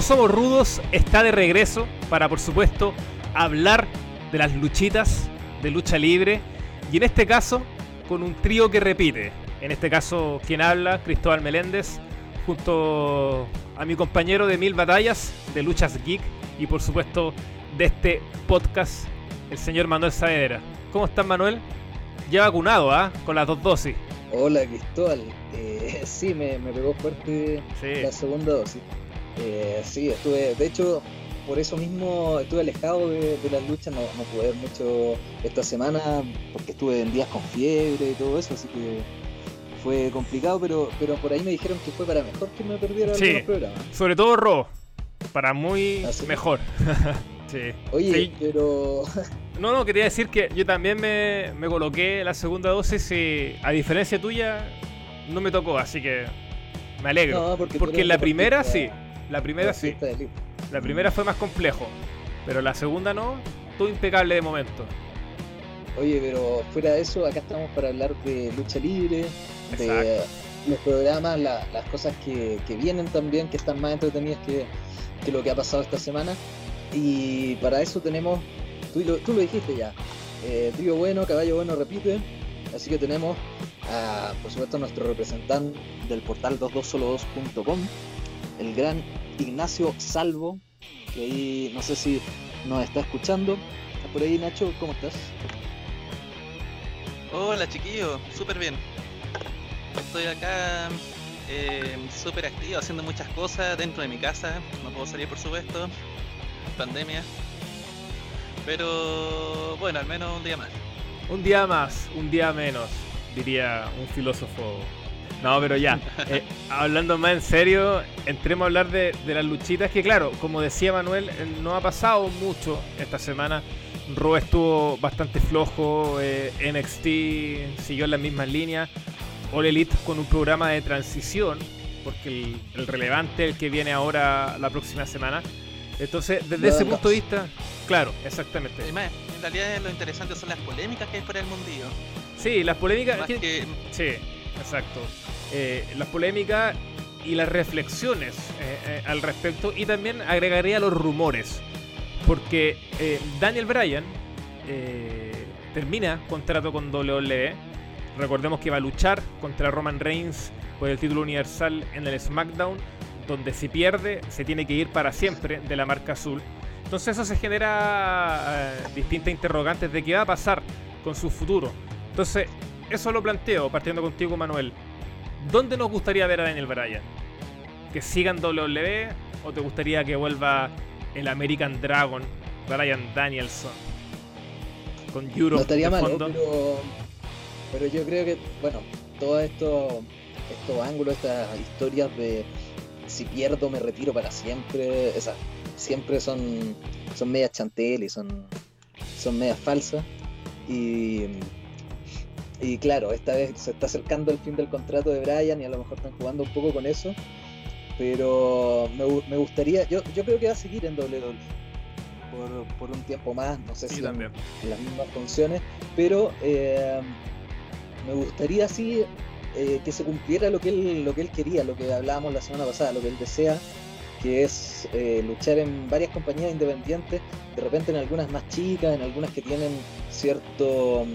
Todos somos rudos está de regreso para, por supuesto, hablar de las luchitas de lucha libre y en este caso con un trío que repite. En este caso, quien habla, Cristóbal Meléndez, junto a mi compañero de Mil Batallas de Luchas Geek y por supuesto de este podcast, el señor Manuel Saavedra. ¿Cómo estás, Manuel? Ya vacunado, ¿ah? Con las dos dosis. Hola, Cristóbal. Eh, sí, me, me, pegó fuerte la segunda dosis. Eh, sí, estuve, de hecho, por eso mismo estuve alejado de, las luchas, no, no, pude ver mucho esta semana porque estuve en días con fiebre y todo eso, así que fue complicado, pero, pero por ahí me dijeron que fue para mejor que me perdiera sí, algunos programas. Sobre todo Ro, para muy ¿Ah, mejor. sí. Oye, pero... No, no, quería decir que yo también me, me coloqué la segunda dosis y a diferencia tuya no me tocó, así que me alegro. porque, porque la primera sí. La primera sí. La primera fue más complejo, pero la segunda no, todo impecable de momento. Oye, pero fuera de eso, acá estamos para hablar de lucha libre, de los programas, las cosas que, vienen también, que están más entretenidas que, lo que ha pasado esta semana. Y para eso tenemos, tú lo, tú lo dijiste ya, eh, trío bueno, caballo bueno, repite. Así que tenemos, a, por supuesto, nuestro representante del portal 22solo2.com, el gran Ignacio Salvo, que ahí no sé si nos está escuchando. ¿Estás por ahí, Nacho? ¿Cómo estás? Hola, chiquillo, súper bien. Estoy acá eh, súper activo, haciendo muchas cosas dentro de mi casa. No puedo salir, por supuesto. Pandemia. Pero bueno, al menos un día más. Un día más, un día menos, diría un filósofo no, pero ya, eh, hablando más en serio, entremos a hablar de, las luchitas, que claro, como decía Manuel, eh, no ha pasado mucho esta semana. Raw estuvo bastante flojo, eh, NXT siguió en las mismas líneas, All Elite con un programa de transición, porque el, relevante el que viene ahora la próxima semana. Entonces, desde ese punto de vista, claro, exactamente. Además, en realidad lo interesante son las polémicas que hay por el mundillo. Sí, las polémicas. Que... Sí, exacto. Eh, las polémicas y las reflexiones eh, eh, al respecto. Y también agregaría los rumores porque Daniel Bryan termina contrato con WWE recordemos que va a luchar contra Roman Reigns por el título universal en el SmackDown donde si pierde se tiene que ir para siempre de la marca azul. Entonces eso se genera distintas interrogantes de qué va a pasar con su futuro. Entonces eso lo planteo partiendo contigo Manuel ¿Dónde nos gustaría ver a Daniel Bryan? ¿Que siga en WWE o te gustaría que vuelva el American Dragon, Bryan Danielson? Con Europe no estaría mal, pero, pero yo creo que, bueno, todos estos estos ángulos, estas historias de si pierdo me retiro para siempre, esas siempre son, son medias chantel y son, son medias falsas. Y y claro, esta vez se está acercando el fin del contrato de Brian y a lo mejor están jugando un poco con eso. Pero me, gustaría, yo, yo creo que va a seguir en WWE por, un tiempo más, no sé si también. En, las mismas funciones, pero eh, me gustaría sí eh, que se cumpliera lo que, él, lo que él quería, lo que hablábamos la semana pasada, lo que él desea, que es eh, luchar en varias compañías independientes, de repente en algunas más chicas, en algunas que tienen cierto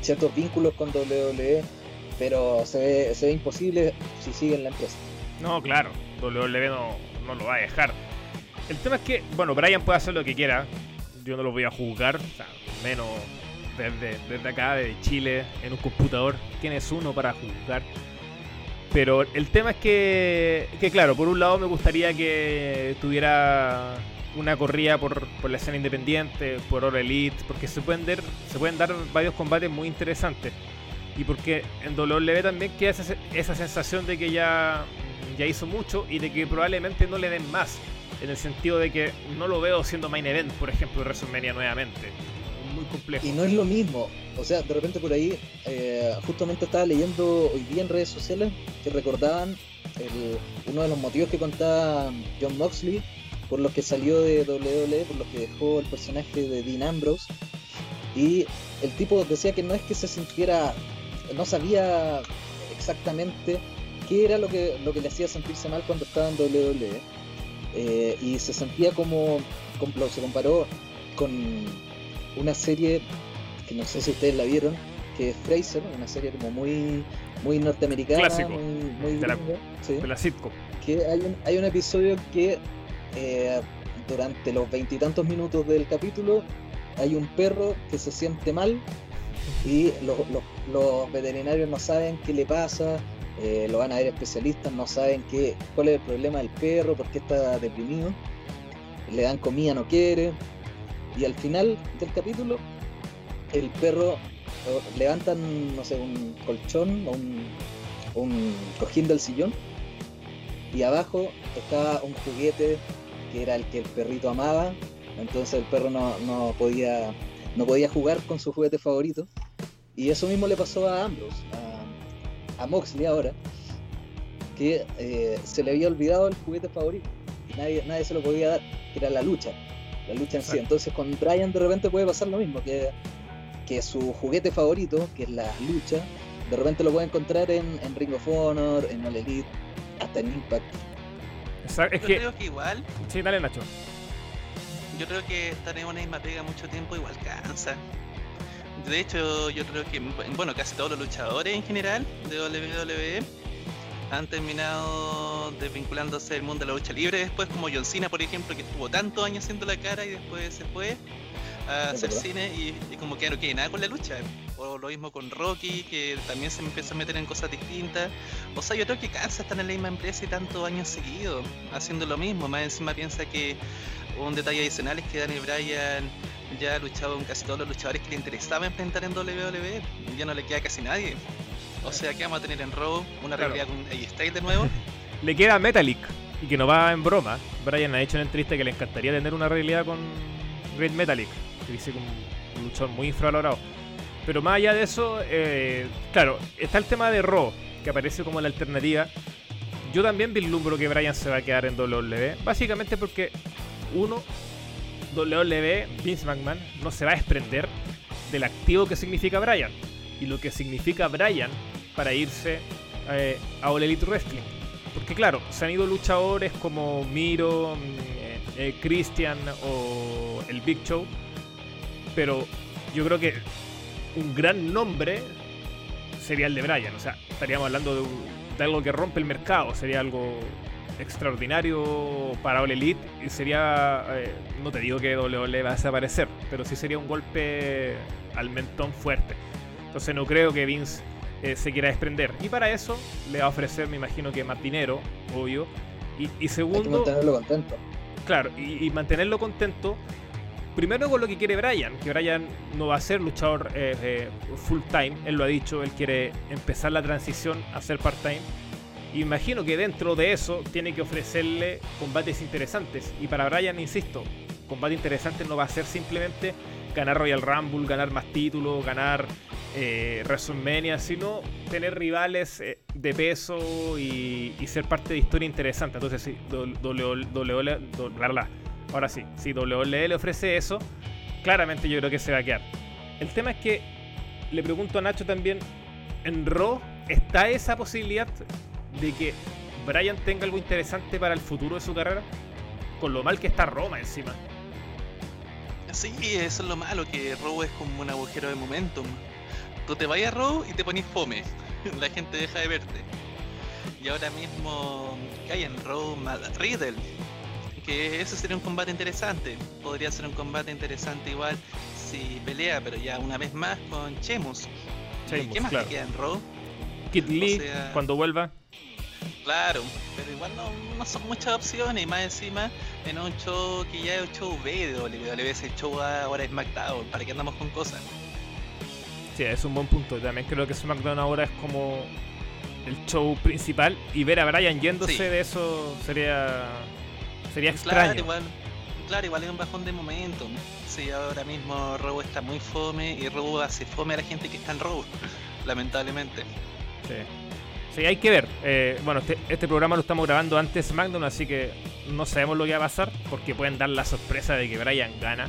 ciertos vínculos con WWE, pero se ve, se ve imposible si sigue en la empresa. No, claro, WWE no, no lo va a dejar. El tema es que, bueno, Brian puede hacer lo que quiera, yo no lo voy a juzgar, menos desde, desde acá, de Chile, en un computador, ¿quién es uno para juzgar? Pero el tema es que, que, claro, por un lado me gustaría que tuviera una corrida por, la escena independiente, por Oro Elite, porque se pueden, dar, se pueden dar varios combates muy interesantes. Y porque en WWE también queda esa, esa sensación de que ya, ya hizo mucho y de que probablemente no le den más. En el sentido de que no lo veo siendo main event, por ejemplo, en WrestleMania nuevamente. Muy complejo. Y no es lo mismo. O sea, de repente por ahí, eh, justamente estaba leyendo hoy día en redes sociales que recordaban uno de los motivos que contaba John Moxley por los que salió de WWE, por los que dejó el personaje de Dean Ambrose. Y el tipo decía que no es que se sintiera, no sabía exactamente qué era lo que, lo que le hacía sentirse mal cuando estaba en WWE, eh, y se sentía como, como- se comparó con una serie que no sé si ustedes la vieron, que es Fraser, una serie como muy muy norteamericana, Clásico. muy, muy De la- sí, De la sitcom. que hay un, hay un episodio que eh, durante los veintitantos minutos del capítulo hay un perro que se siente mal y los, veterinarios no saben qué le pasa, eh, lo van a ver especialistas, no saben qué, cuál es el problema del perro, por qué está deprimido, le dan comida, no quiere, y al final del capítulo el perro eh, levantan, no sé, un colchón o un, un cojín del sillón y abajo estaba un juguete que era el que el perrito amaba, entonces el perro no, no podía no podía jugar con su juguete favorito y eso mismo le pasó a Ambrose, a, a Moxley ahora, que eh, se le había olvidado el juguete favorito y nadie, nadie se lo podía dar, que era la lucha, la lucha en sí. Entonces con Brian de repente puede pasar lo mismo, que, que su juguete favorito, que es la lucha, de repente lo puede encontrar en, en Ring of Honor, en All Elite, hasta en Impact. Exacto, Es Yo que. creo que igual, Sí, dale, Nacho. yo creo que estar en una misma pega mucho tiempo igual cansa. De hecho, yo creo que, bueno, casi todos los luchadores en general de WWE han terminado desvinculándose del mundo de la lucha libre después, como John Cena, por ejemplo, que estuvo tantos años haciendo la cara y después se fue a hacer cine y, y como que no quiere nada con la lucha. O lo mismo con Rocky, que también se empezó a meter en cosas distintas. O sea, yo creo que cansa estar en la misma empresa y tantos años seguidos haciendo lo mismo. Más encima piensa que un detalle adicional es que Danny Bryan ya ha luchado con casi todos los luchadores que le interesaba enfrentar en WWE. Ya no le queda casi nadie. O sea, que vamos a tener en Raw una Claro. realidad con AJ Styles de nuevo. Le queda Metallic. Y que no va en broma. Brian ha dicho en entrevista que le encantaría tener una realidad con Great Metallic. Dice que un luchador muy infravalorado. Pero más allá de eso, eh, claro, está el tema de Raw, que aparece como la alternativa. Yo también vislumbro que Brian se va a quedar en WWE. Básicamente porque, uno, WWE, Vince McMahon, no se va a desprender del activo que significa Brian. Y lo que significa Brian para irse eh, a All Elite Wrestling. Porque claro, se han ido luchadores como Miro, mm, eh, eh, Christian o el Big Show. Pero yo creo que un gran nombre sería el de Brian. O sea, estaríamos hablando de, un- de algo que rompe el mercado. Sería algo extraordinario para All Elite. Y sería, eh, no te digo que WWE va a desaparecer, pero sí sería un golpe al mentón fuerte. Entonces no creo que Vince eh, se quiera desprender. Y para eso le va a ofrecer, me imagino que más dinero, obvio. Y, y Hay que segundo, mantenerlo contento. Claro, y, y mantenerlo contento. Primero con lo que quiere Brian, que Brian no va a ser luchador eh, eh, full time, él lo ha dicho, él quiere empezar la transición a ser part time. Imagino que dentro de eso tiene que ofrecerle combates interesantes. Y para Brian, insisto, combate interesante no va a ser simplemente ganar Royal Rumble, ganar más títulos, ganar eh, WrestleMania, sino tener rivales eh, de peso y, y ser parte de historia interesante. Entonces, sí, WWE, ahora sí, si WWE le ofrece eso, claramente yo creo que se va a quedar. El tema es que le pregunto a Nacho también, ¿en Raw está esa posibilidad de que Brian tenga algo interesante para el futuro de su carrera? Con lo mal que está Roma encima. Sí, eso es lo malo, que Raw es como un agujero de momentum. Tú te vayas a Raw y te pones fome. La gente deja de verte. Y ahora mismo hay en Raw Riddle. Que ese sería un combate interesante. Podría ser un combate interesante igual si pelea, pero ya una vez más con Chemus. ¿Y Sheamus, ¿Qué más claro. te queda en Raw? Kid Lee, sea- cuando vuelva. Claro, pero igual no, no son muchas opciones. Y más encima en un show que ya es un show B de WWE. Ese show ahora es SmackDown. ¿Para qué andamos con cosas? Sí, es un buen punto. También creo que SmackDown ahora es como el show principal y ver a Brian yéndose Sí. de eso sería sería Claro, extraño. igual, claro, igual es un bajón de momentum. Sí, ahora mismo Raw está muy fome y Raw hace fome a la gente que está en Raw, lamentablemente. Sí. Sí, hay que ver. Eh, bueno, este, este programa lo estamos grabando antes SmackDown, así que no sabemos lo que va a pasar porque pueden dar la sorpresa de que Brian gana.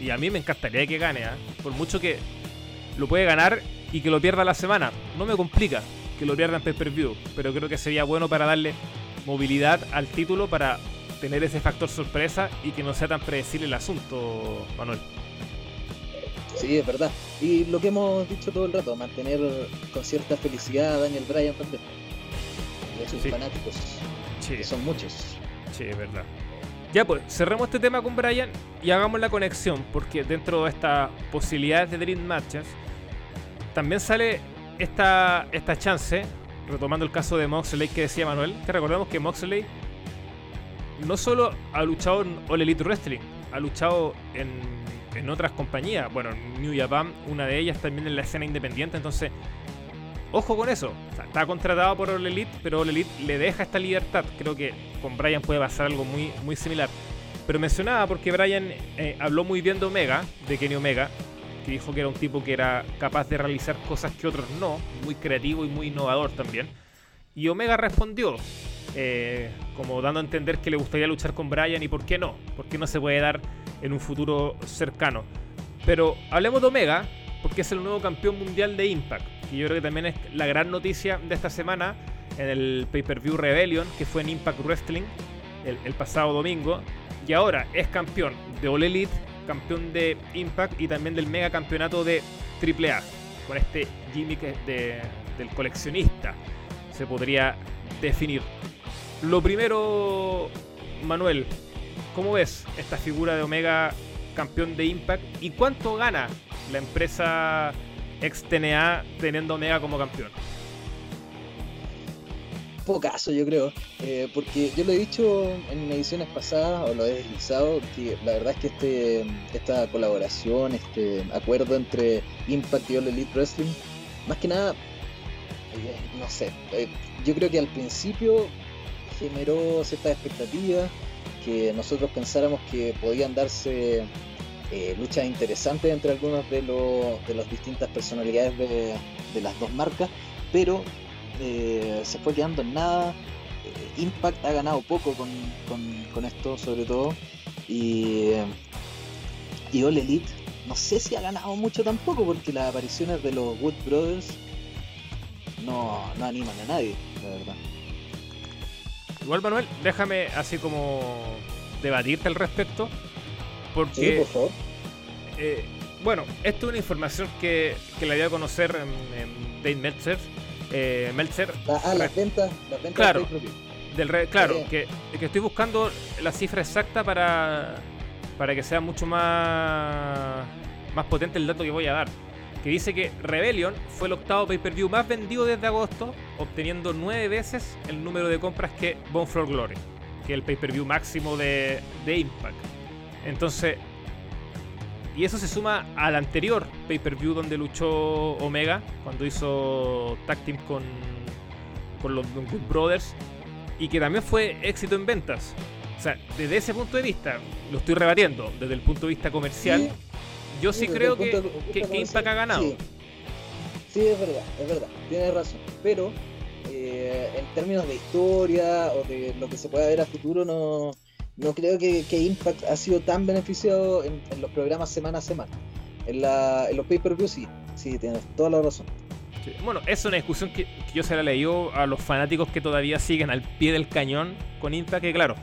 Y a mí me encantaría que gane, ¿ah? por mucho que lo puede ganar y que lo pierda la semana. No me complica que lo pierda en pay-per-view, pero creo que sería bueno para darle movilidad al título para tener ese factor sorpresa y que no sea tan predecible el asunto, Manuel. Sí, es verdad. Y lo que hemos dicho todo el rato, mantener con cierta felicidad a Daniel Bryan también. Y a sus Sí. fanáticos, Sí, que son muchos. sí, es verdad. Ya pues, cerremos este tema con Bryan y hagamos la conexión, porque dentro de estas posibilidades de Dream Matches, también sale esta, esta chance, retomando el caso de Moxley que decía Manuel, que recordemos que Moxley no solo ha luchado en All Elite Wrestling, ha luchado en, en otras compañías, bueno, en New Japan, una de ellas también en la escena independiente, entonces, ojo con eso, está contratado por All Elite, pero All Elite le deja esta libertad, creo que con Bryan puede pasar algo muy, muy similar. Pero mencionaba porque Bryan eh, habló muy bien de Omega, de Kenny Omega, que dijo que era un tipo que era capaz de realizar cosas que otros no, muy creativo y muy innovador también. Y Omega respondió, eh, como dando a entender que le gustaría luchar con Bryan y por qué no, por qué no se puede dar en un futuro cercano. Pero hablemos de Omega, porque es el nuevo campeón mundial de Impact, y yo creo que también es la gran noticia de esta semana en el pay-per-view Rebellion, que fue en Impact Wrestling el, el pasado domingo, y ahora es campeón de All Elite, campeón de Impact y también del mega campeonato de AAA, con este gimmick de- del coleccionista, se podría definir. Lo primero, Manuel, ¿cómo ves esta figura de Omega campeón de Impact y cuánto gana la empresa ex TNA teniendo Omega como campeón? Pocaso, yo creo. eh, porque yo lo he dicho en ediciones pasadas, o lo he deslizado, que la verdad es que este esta colaboración, este acuerdo entre Impact y All Elite Wrestling, más que nada, eh, no sé, eh, yo creo que al principio generó ciertas expectativas, que nosotros pensáramos que podían darse eh, luchas interesantes entre algunos de, los de las distintas personalidades de, de las dos marcas, pero eh, se fue quedando en nada. Eh, Impact ha ganado poco con, con- con esto, sobre todo. Y, y All Elite, no sé si ha ganado mucho tampoco, porque las apariciones de los Wood Brothers no, no animan a nadie, la verdad. Igual, Manuel, déjame así como debatirte al respecto. Sí, Porque, por favor. eh, bueno, esto es una información que, que la dio a conocer en, en Dave Meltzer. Eh, Meltzer La- ah, las ventas, las ventas Claro. del re- claro, que, que estoy buscando la cifra exacta para, para que sea mucho más, más potente el dato que voy a dar. Que dice que Rebellion fue el octavo pay-per-view más vendido desde agosto, obteniendo nueve veces el número de compras que Bone Glory, que es el pay-per-view máximo de, de Impact. Entonces, y eso se suma al anterior pay-per-view donde luchó Omega, cuando hizo tag team con, con los Good Brothers, y que también fue éxito en ventas. O sea, desde ese punto de vista, lo estoy rebatiendo, desde el punto de vista comercial, Sí, yo sí creo que, que- Impact ha ganado. Sí. Sí, es verdad, es verdad, tienes razón. Pero eh, en términos de historia o de lo que se pueda ver a futuro, no, no creo que, Impact ha sido tan beneficiado en, los programas semana a semana. En, los pay-per-view sí, sí, tienes toda la razón. Sí. Bueno, es una discusión que, yo se la leído a los fanáticos que todavía siguen al pie del cañón con Impact, que claro,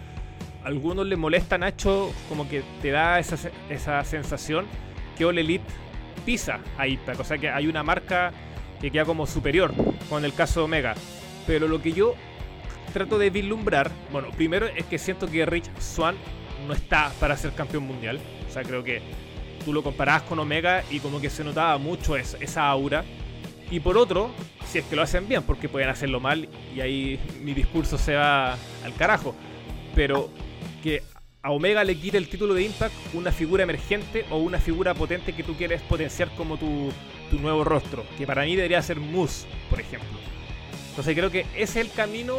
a algunos les molesta Nacho, como que te da esa, esa sensación que All Elite pisa a o sea que hay una marca que queda como superior con el caso de Omega. Pero lo que yo trato de vislumbrar, bueno, primero es que siento que Rich Swan no está para ser campeón mundial, o sea, creo que tú lo comparabas con Omega y como que se notaba mucho es- esa aura. Y por otro, si es que lo hacen bien, porque pueden hacerlo mal y ahí mi discurso se va al carajo. Pero que a Omega le quite el título de Impact una figura emergente o una figura potente que tú quieres potenciar como tu, tu nuevo rostro. Que para mí debería ser Moose, por ejemplo. Entonces creo que ese es el camino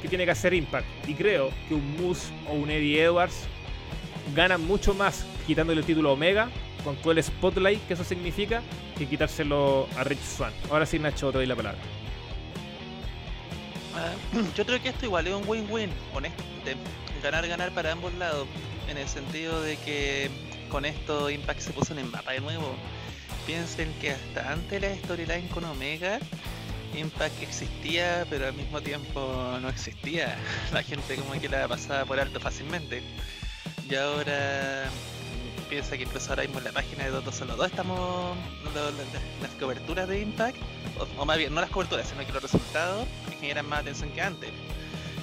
que tiene que hacer Impact. Y creo que un Moose o un Eddie Edwards ganan mucho más quitándole el título a Omega con todo el spotlight que eso significa que quitárselo a Rich Swan. Ahora sí, Nacho, te doy la palabra. Ah, yo creo que esto igual es un win-win, honestamente. Ganar, ganar para ambos lados. En el sentido de que con esto Impact se puso en el mapa de nuevo. Piensen que hasta antes la storyline con Omega Impact existía, pero al mismo tiempo no existía. La gente como que la pasaba por alto fácilmente. Y ahora piensa que incluso ahora mismo en la página de Dota Solo 2 estamos las coberturas de Impact, o, más bien no las coberturas, sino que los resultados generan más atención que antes.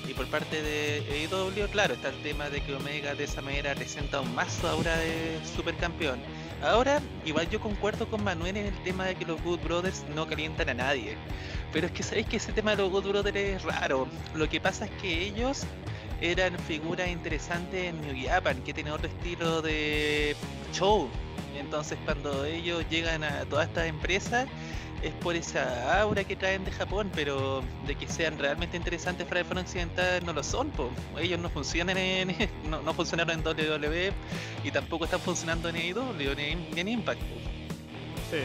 Y por parte de AEW, claro, está el tema de que Omega de esa manera presenta aún más aura de supercampeón. Ahora, igual yo concuerdo con Manuel en el tema de que los Good Brothers no calientan a nadie. Pero es que sabéis que ese tema de los Good Brothers es raro. Lo que pasa es que ellos eran figuras interesantes en New Japan, que tienen otro estilo de show. Entonces cuando ellos llegan a todas estas empresas es por esa aura que traen de Japón, pero de que sean realmente interesantes para el foro occidental no lo son, po. ellos no funcionan en no, no funcionaron en WWE y tampoco están funcionando en AEW ni en, Impact. po. Sí.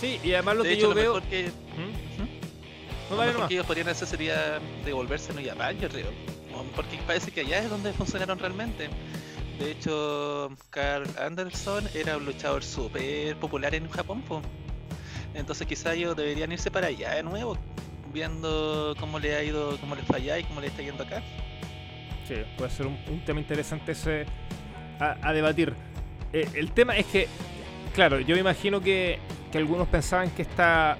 Sí, y además lo de que hecho, yo lo veo. mejor que, ¿Mm? Ujú. No, lo vale mejor nomás. que ellos podrían hacer sería devolverse a New Japan, yo creo. Porque parece que allá es donde funcionaron realmente. De hecho, Carl Anderson era un luchador súper popular en Japón. po. Entonces quizá ellos deberían irse para allá de nuevo, viendo cómo le ha ido, cómo les falla y cómo le está yendo acá. Sí, puede ser un, un tema interesante ese a, a debatir. Eh, el tema es que, claro, yo me imagino que, que algunos pensaban que esta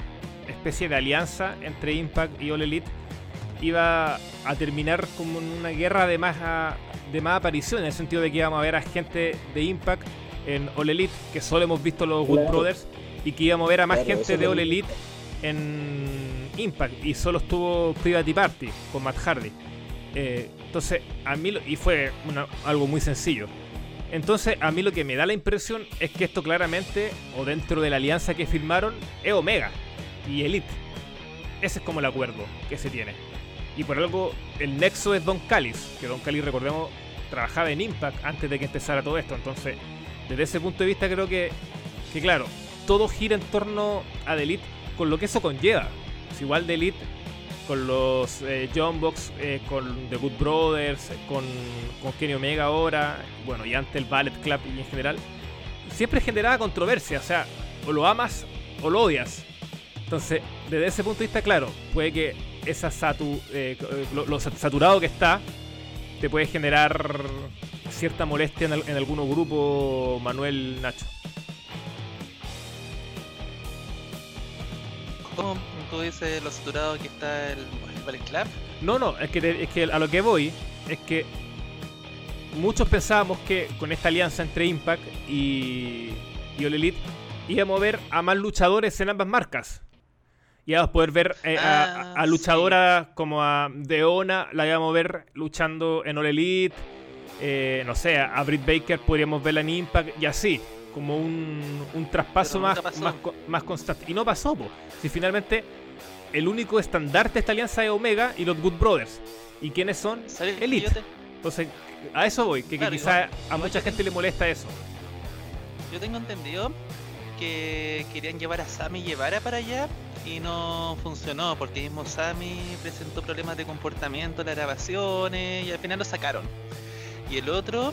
especie de alianza entre Impact y All Elite iba a terminar como en una guerra de más, a- de más aparición, en el sentido de que íbamos a ver a gente de Impact en All Elite, que solo hemos visto los Good Claro. Brothers, y que íbamos a ver a más Claro, gente de All Elite en Impact, y solo estuvo Private Party con Matt Hardy. Eh, entonces, a mí, lo- y fue una- algo muy sencillo. Entonces, a mí lo que me da la impresión es que esto claramente, o dentro de la alianza que firmaron, es Omega y Elite. Ese es como el acuerdo que se tiene. Y por algo, el nexo es Don Callis, que Don Callis, recordemos, trabajaba en Impact antes de que empezara todo esto. Entonces, desde ese punto de vista, creo que, que claro, todo gira en torno a The Elite con lo que eso conlleva. Igual The Elite con los eh, John Box, eh, con The Good Brothers, eh, con, con Kenny Omega ahora, bueno, y antes el Ballet Club y en general, siempre generaba controversia, o sea, o lo amas o lo odias. Entonces, desde ese punto de vista, claro, puede que esa satu, eh, lo, lo sat- saturado que está te puede generar cierta molestia en, al- en algunos grupos, Manuel Nacho. Tú dices lo saturado que está el, el Ballet Club? No, no, es que, te- es que a lo que voy es que muchos pensábamos que con esta alianza entre Impact y, y All Elite íbamos a ver a más luchadores en ambas marcas. Íbamos a poder ver eh, a- a, Ah, a luchadoras como a Deona, la íbamos a ver luchando en All Elite. eh, no sé, a Britt Baker podríamos verla en Impact y así, como un, un traspaso más, más, más constante. Y no pasó, po. si finalmente el único estandarte de esta alianza es Omega y los Good Brothers. ¿Y quiénes son? ¿Sabes que Elite. te- Entonces, a eso voy, que, que Claro, quizá igual- a mucha gente le molesta eso. Yo tengo entendido que querían llevar a Sammy Guevara para allá y no funcionó porque mismo Sammy presentó problemas de comportamiento en las grabaciones y al final lo sacaron. Y el otro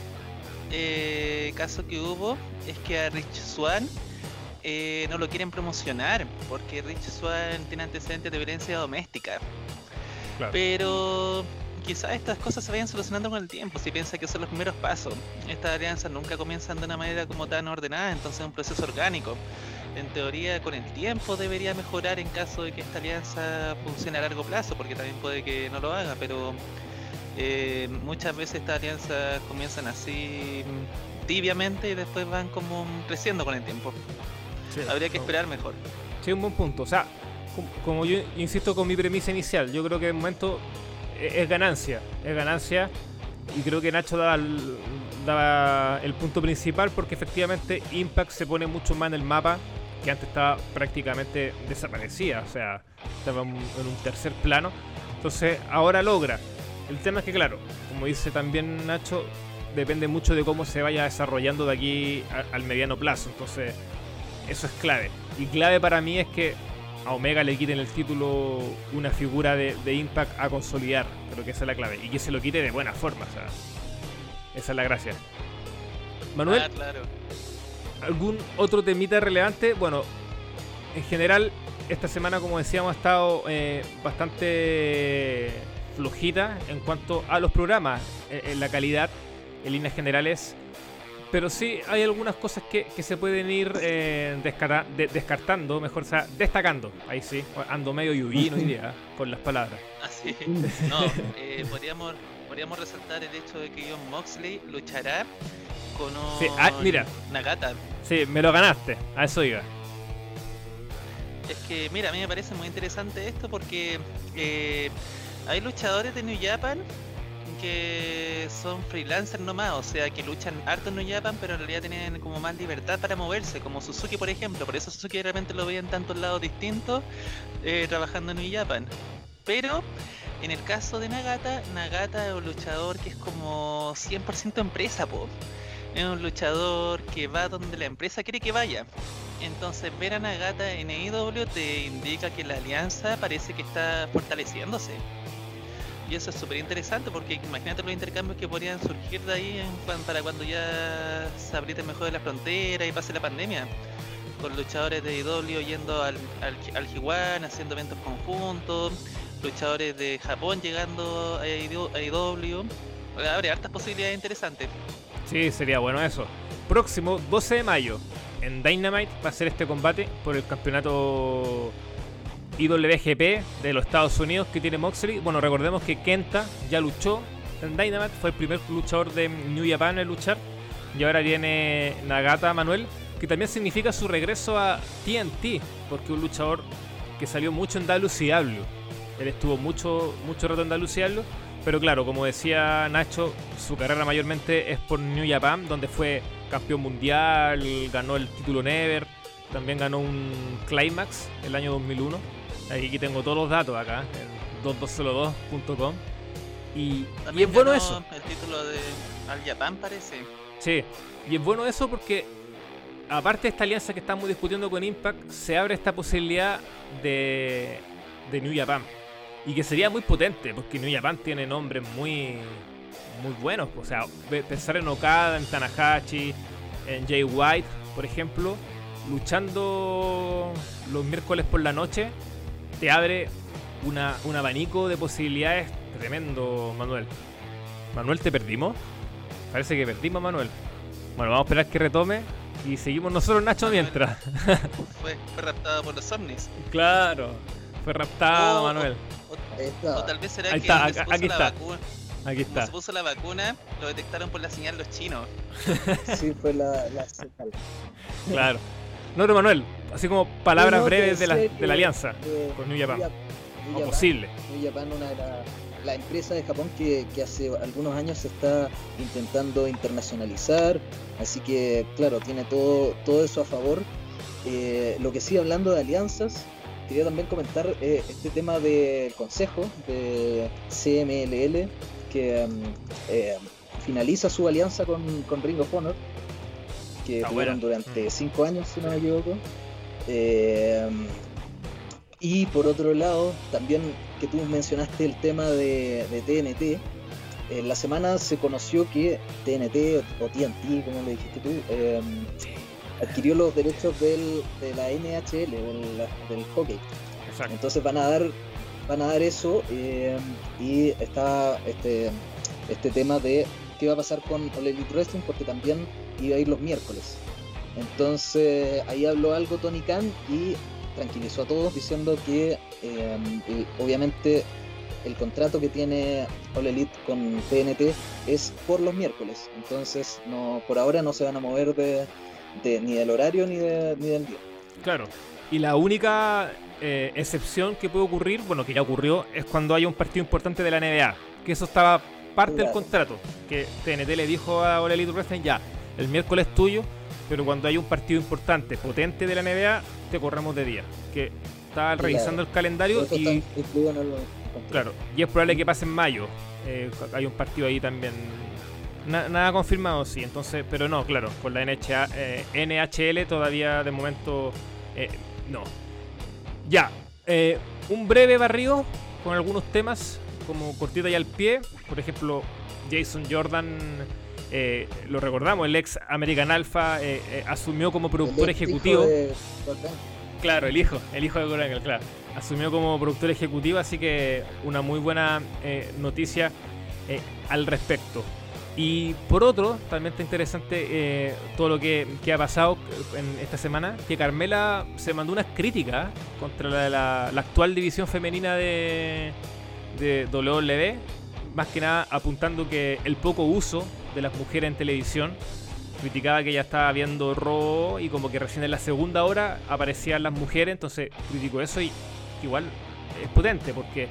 eh, caso que hubo es que a Rich Swan eh, no lo quieren promocionar porque Rich Swan tiene antecedentes de violencia doméstica. Claro. Pero quizás estas cosas se vayan solucionando con el tiempo, si piensa que son los primeros pasos. Estas alianzas nunca comienzan de una manera como tan ordenada, entonces es un proceso orgánico. En teoría, con el tiempo debería mejorar en caso de que esta alianza funcione a largo plazo, porque también puede que no lo haga, pero eh, muchas veces estas alianzas comienzan así tibiamente y después van como creciendo con el tiempo. Habría que esperar mejor. Sí, un buen punto. O sea, com- como yo insisto con mi premisa inicial, yo creo que de momento e- es ganancia. Es ganancia. Y creo que Nacho daba el, daba el punto principal porque efectivamente Impact se pone mucho más en el mapa que antes estaba prácticamente desaparecida. O sea, estaba en un tercer plano. Entonces ahora logra. El tema es que, claro, como dice también Nacho, depende mucho de cómo se vaya desarrollando de aquí a- al mediano plazo. Entonces, eso es clave. Y clave para mí es que a Omega le quiten el título una figura de, de Impact a consolidar. Creo que esa es la clave. Y que se lo quite de buena forma. O sea, esa es la gracia. Manuel, Ah, claro. ¿algún otro temita relevante? Bueno, en general, esta semana, como decíamos, ha estado eh, bastante flojita en cuanto a los programas, eh, en la calidad, en líneas generales. Pero sí hay algunas cosas que, que se pueden ir eh, descarta- de- descartando, mejor, o sea, destacando. Ahí sí, ando medio yuyino hoy día con las palabras. Así. No, eh, podríamos, podríamos resaltar el hecho de que John Moxley luchará con un Sí, ah, mira. Nagata. Sí, me lo ganaste, a eso iba. Es que, mira, a mí me parece muy interesante esto porque eh, hay luchadores de New Japan que son freelancers nomás, o sea, que luchan harto en New Japan, pero en realidad tienen como más libertad para moverse, como Suzuki, por ejemplo. Por eso Suzuki realmente lo veía en tantos lados distintos eh, trabajando en New Japan. Pero en el caso de Nagata, Nagata es un luchador que es como 100% empresa, po. Es un luchador que va donde la empresa quiere que vaya. Entonces ver a Nagata en AEW te indica que la alianza parece que está fortaleciéndose. Y eso es súper interesante porque imagínate los intercambios que podrían surgir de ahí en para cuando ya se apriete mejor la frontera y pase la pandemia. Con luchadores de AEW yendo al, al, al G1, haciendo eventos conjuntos, luchadores de Japón llegando a AEW. Abre hartas posibilidades interesantes. Sí, sería bueno eso. Próximo 12 de mayo en Dynamite va a ser este combate por el campeonato IWGP de los Estados Unidos que tiene Moxley. Bueno, recordemos que Kenta ya luchó en Dynamite, fue el primer luchador de New Japan en luchar. Y ahora viene Nagata Manuel, que también significa su regreso a TNT, porque un luchador que salió mucho en WCW. Él estuvo mucho, mucho rato en WCW, pero claro, como decía Nacho, su carrera mayormente es por New Japan, donde fue campeón mundial, ganó el título Never, también ganó un Climax el año 2001. Aquí tengo todos los datos acá, en 2202.com. Y, y es bueno eso. El título de Al Japan parece. Sí, y es bueno eso porque, aparte de esta alianza que estamos discutiendo con Impact, se abre esta posibilidad de, de New Japan. Y que sería muy potente, porque New Japan tiene nombres muy, muy buenos. O sea, pensar en Okada, en Tanahashi, en Jay White, por ejemplo, luchando los miércoles por la noche, te abre una, un abanico de posibilidades tremendo, Manuel. Manuel, ¿te perdimos? Parece que perdimos, Manuel. Bueno, vamos a esperar que retome y seguimos nosotros, Nacho, Manuel. mientras. Fue, fue raptado por los ovnis. claro. Fue raptado, Oh, Manuel. O, Ahí está. o tal vez será Ahí que está, se puso aquí la está. vacuna, Aquí como está. se puso la vacuna, lo detectaron por la señal los chinos. Sí, fue la, la señal. Claro. No, pero Manuel, así como palabras No, no, breves de la, de la alianza. eh, con New Japan. New Japan- posible. New Japan, una de las la empresa de Japón que, que hace algunos años se está intentando internacionalizar, así que claro, tiene todo, todo eso a favor. Eh, lo que sí, hablando de alianzas, quería también comentar eh, este tema del consejo de CMLL que mm, eh, finaliza su alianza con, con Ring of Honor, que Está tuvieron buena. durante Mm. cinco años, si no me equivoco. Eh, y por otro lado, también que tú mencionaste el tema de, de TNT, en la semana se conoció que TNT o TNT, como le dijiste tú, eh, adquirió los derechos del, de la NHL, del, del hockey. Exacto. Entonces van a dar, van a dar eso eh, y está este, este tema de qué va a pasar con All Elite Wrestling porque también iba a ir los miércoles. Entonces ahí habló algo Tony Khan y tranquilizó a todos diciendo que eh, obviamente el contrato que tiene All Elite con TNT es por los miércoles. Entonces no, por ahora no se van a mover de, de- ni del horario ni, de- ni del día. Claro. Y la única eh, excepción que puede ocurrir, bueno, que ya ocurrió, es cuando haya un partido importante de la NBA. Que eso estaba parte del contrato. Que TNT le dijo a All Elite Wrestling, ya, el miércoles es tuyo, pero cuando hay un partido importante, potente de la NBA, te corremos de día. Que estaba Claro. revisando el calendario y, claro, y es probable que pase en mayo. Eh, hay un partido ahí también. Na- nada confirmado, sí. Entonces, pero no, claro, con la NHA, eh, NHL todavía de momento eh, no. Ya, eh, un breve barrido con algunos temas como cortita y al pie. Por ejemplo, Jason Jordan, eh, lo recordamos, el ex American Alpha, eh, eh, asumió como productor El ejecutivo. de Claro, el hijo, el hijo de Angle, claro. Asumió como productor ejecutivo, así que una muy buena noticia al respecto. Y por otro, también está interesante eh, todo lo que, que ha pasado en esta semana, que Carmela se mandó unas críticas contra la, la- la actual división femenina de, de WWE, más que nada apuntando que el poco uso de las mujeres en televisión, criticaba que ya estaba viendo robo y como que recién en la segunda hora aparecían las mujeres, entonces criticó eso y igual es potente porque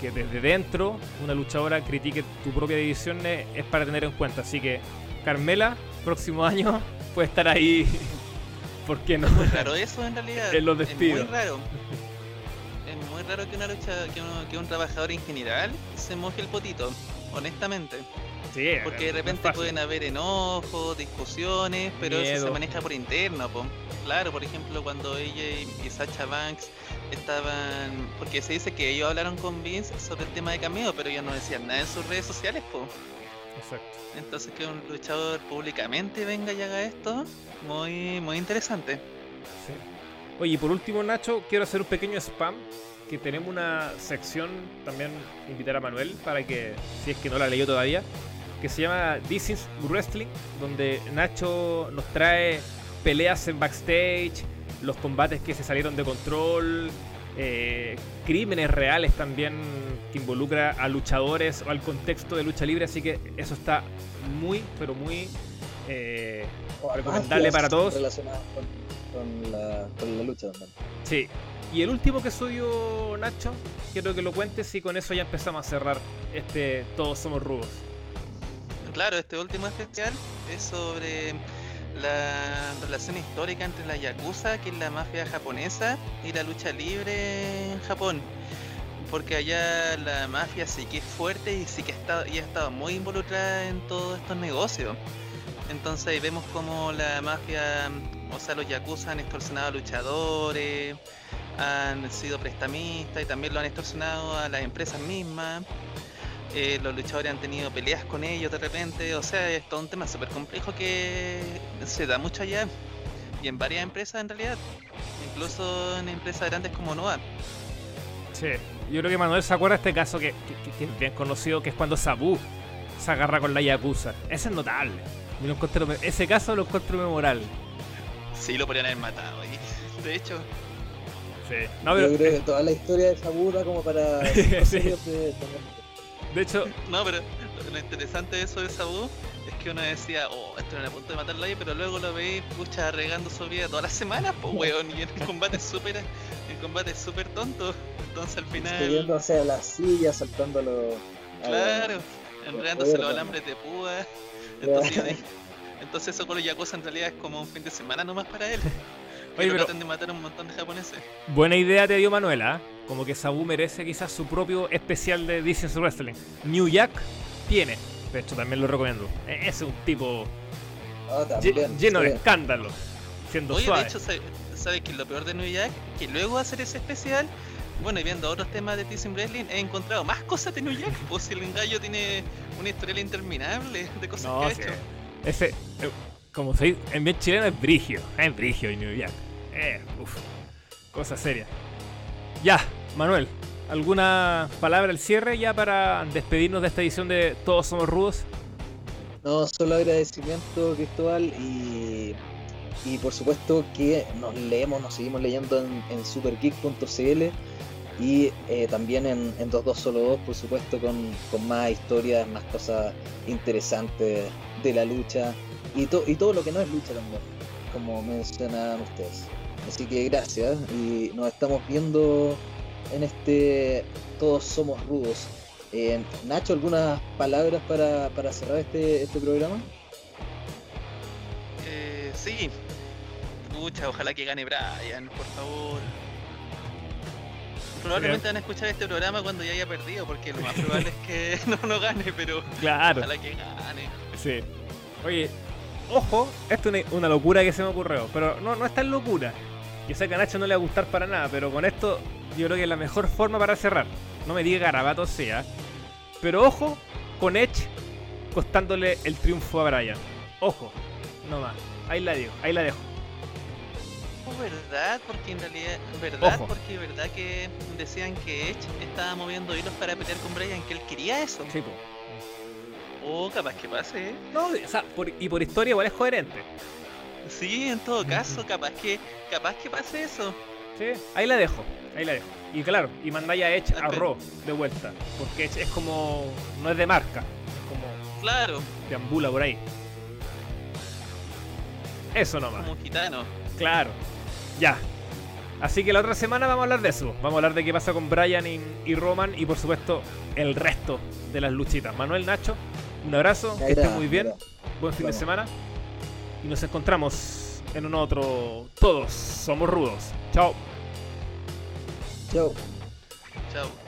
que desde dentro una luchadora critique tu propia división es, es para tener en cuenta. Así que Carmela, próximo año puede estar ahí. ¿Por qué no? Claro, eso en realidad En los es despidos. raro. Es muy raro que una lucha, que, uno- que un trabajador en general se moje el potito, honestamente. Sí, Porque de repente pueden haber enojos, discusiones, pero eso se maneja por interno, po. Claro, por ejemplo, cuando ella y y Sacha Banks estaban. Porque se dice que ellos hablaron con Vince sobre el tema de cameo, pero ellos no decían nada en sus redes sociales, po. Exacto. Entonces que un luchador públicamente venga y haga esto, muy, muy interesante. Sí. Oye, y por último, Nacho, quiero hacer un pequeño spam. Que tenemos una sección, también invitar a Manuel para que, si es que no la leyó todavía, que se llama This is Wrestling, donde Nacho nos trae peleas en backstage, los combates que se salieron de control, eh, crímenes reales también que involucra a luchadores o al contexto de lucha libre, así que eso está muy, pero muy eh, Recomendable para todos. Relacionadas con, con la, con la lucha también. Sí. Y el último que subió Nacho, quiero que lo cuentes y con eso ya empezamos a cerrar este Todos Somos Rudos. Claro, este último especial es sobre la relación histórica entre la Yakuza, que es la mafia japonesa, y la lucha libre en Japón. Porque allá la mafia sí que es fuerte y sí que está, y ha estado muy involucrada en todos estos negocios. Entonces vemos como la mafia, o sea, los Yakuza han extorsionado a luchadores, han sido prestamistas y también lo han extorsionado a las empresas mismas. Eh, los luchadores han tenido peleas con ellos de repente, o sea, es todo un tema súper complejo que se da mucho allá y en varias empresas en realidad, incluso en empresas grandes como Noah. Sí. Yo creo que Manuel se acuerda de este caso que, que- que es bien conocido, que es cuando Sabu se agarra con la Yakuza. Ese es notable. Lo ese caso lo encuentro memorable. Sí, lo podrían haber matado, y de hecho, Sí. No, pero, Yo creo que toda la historia de Sabu da como para Sí. de- hecho, no, pero lo- interesante de eso de Sabu es que uno decía, oh, esto era a punto de matarlo ahí, pero luego lo veis, pucha, regando su vida todas las semanas, pues weón, y en el combate es súper, el combate es súper tonto, entonces al final... subiéndose a la silla, saltándolo. a- Claro, enredándose los alambres de púa. Entonces, entonces eso con los Yakuza en realidad es como un fin de semana nomás para él. Oye, pero- traten de matar a un montón de japoneses. buena idea te dio Manuela. ¿ah? Como que Sabu merece quizás su propio especial de is Wrestling. New Jack tiene. De hecho, también lo recomiendo. E- Ese es un tipo Ah, también, lleno de escándalos. Siendo Oye, suave. de hecho, ¿sabes sabe que lo peor de New Jack? Que luego de hacer ese especial, bueno, y viendo otros temas de Team Wrestling, he encontrado más cosas de New Jack. Pues si el gallo tiene una historial interminable de cosas No, que ha sí. hecho. Ese, eh, como se dice, en bien chileno es brigio. Es brigio y New Jack. Eh, uf, cosa seria. Ya, Manuel, ¿alguna palabra al cierre ya para despedirnos de esta edición de Todos Somos Rudos? No, solo agradecimiento, Cristóbal, y, y por supuesto que nos leemos, nos seguimos leyendo en, en supergeek.cl y eh, también en, en 22 solo 2, por supuesto, con, con más historias, más cosas interesantes de la lucha y, to- y todo lo que no es lucha también, como mencionaban ustedes. Así que gracias y nos estamos viendo en este Todos Somos Rudos. Eh, Nacho, ¿algunas palabras para, para cerrar este, este programa? Eh, sí. Pucha, ojalá que gane Brian, por favor. Probablemente van a escuchar este programa cuando ya haya perdido, porque lo más probable es que no, no gane, pero Claro. ojalá que gane. Sí. Oye, ojo, esto es una, una locura que se me ocurrió, pero no, no es tan locura. Yo sé que a Nacho no le va a gustar para nada, pero con esto yo creo que es la mejor forma para cerrar. No me diga garabato sea. Pero ojo con Edge costándole el triunfo a Brian. Ojo, no más. Ahí la digo, ahí la dejo. verdad, porque en realidad, verdad, Ojo. porque verdad que decían que Edge estaba moviendo hilos para pelear con Brian, que él quería eso. Sí, po. O capaz que pase, ¿eh? No, o sea, por- y por historia igual es coherente. Sí, en todo caso, capaz que, capaz que pase eso. Sí, ahí la dejo, ahí la dejo. Y claro, y mandáis a Edge a. Raw de vuelta. Porque Edge es como. no es de marca. Es como. Claro, deambula por ahí. Eso nomás. como un gitano. Claro. Ya. Así que la otra semana vamos a hablar de eso. Vamos a hablar de qué pasa con Brian y, y Roman y por supuesto el resto de las luchitas. Manuel Nacho, un abrazo, que estén muy bien. Buen fin de semana. Y nos encontramos en un otro. Todos somos rudos. Chao. Chao. Chao.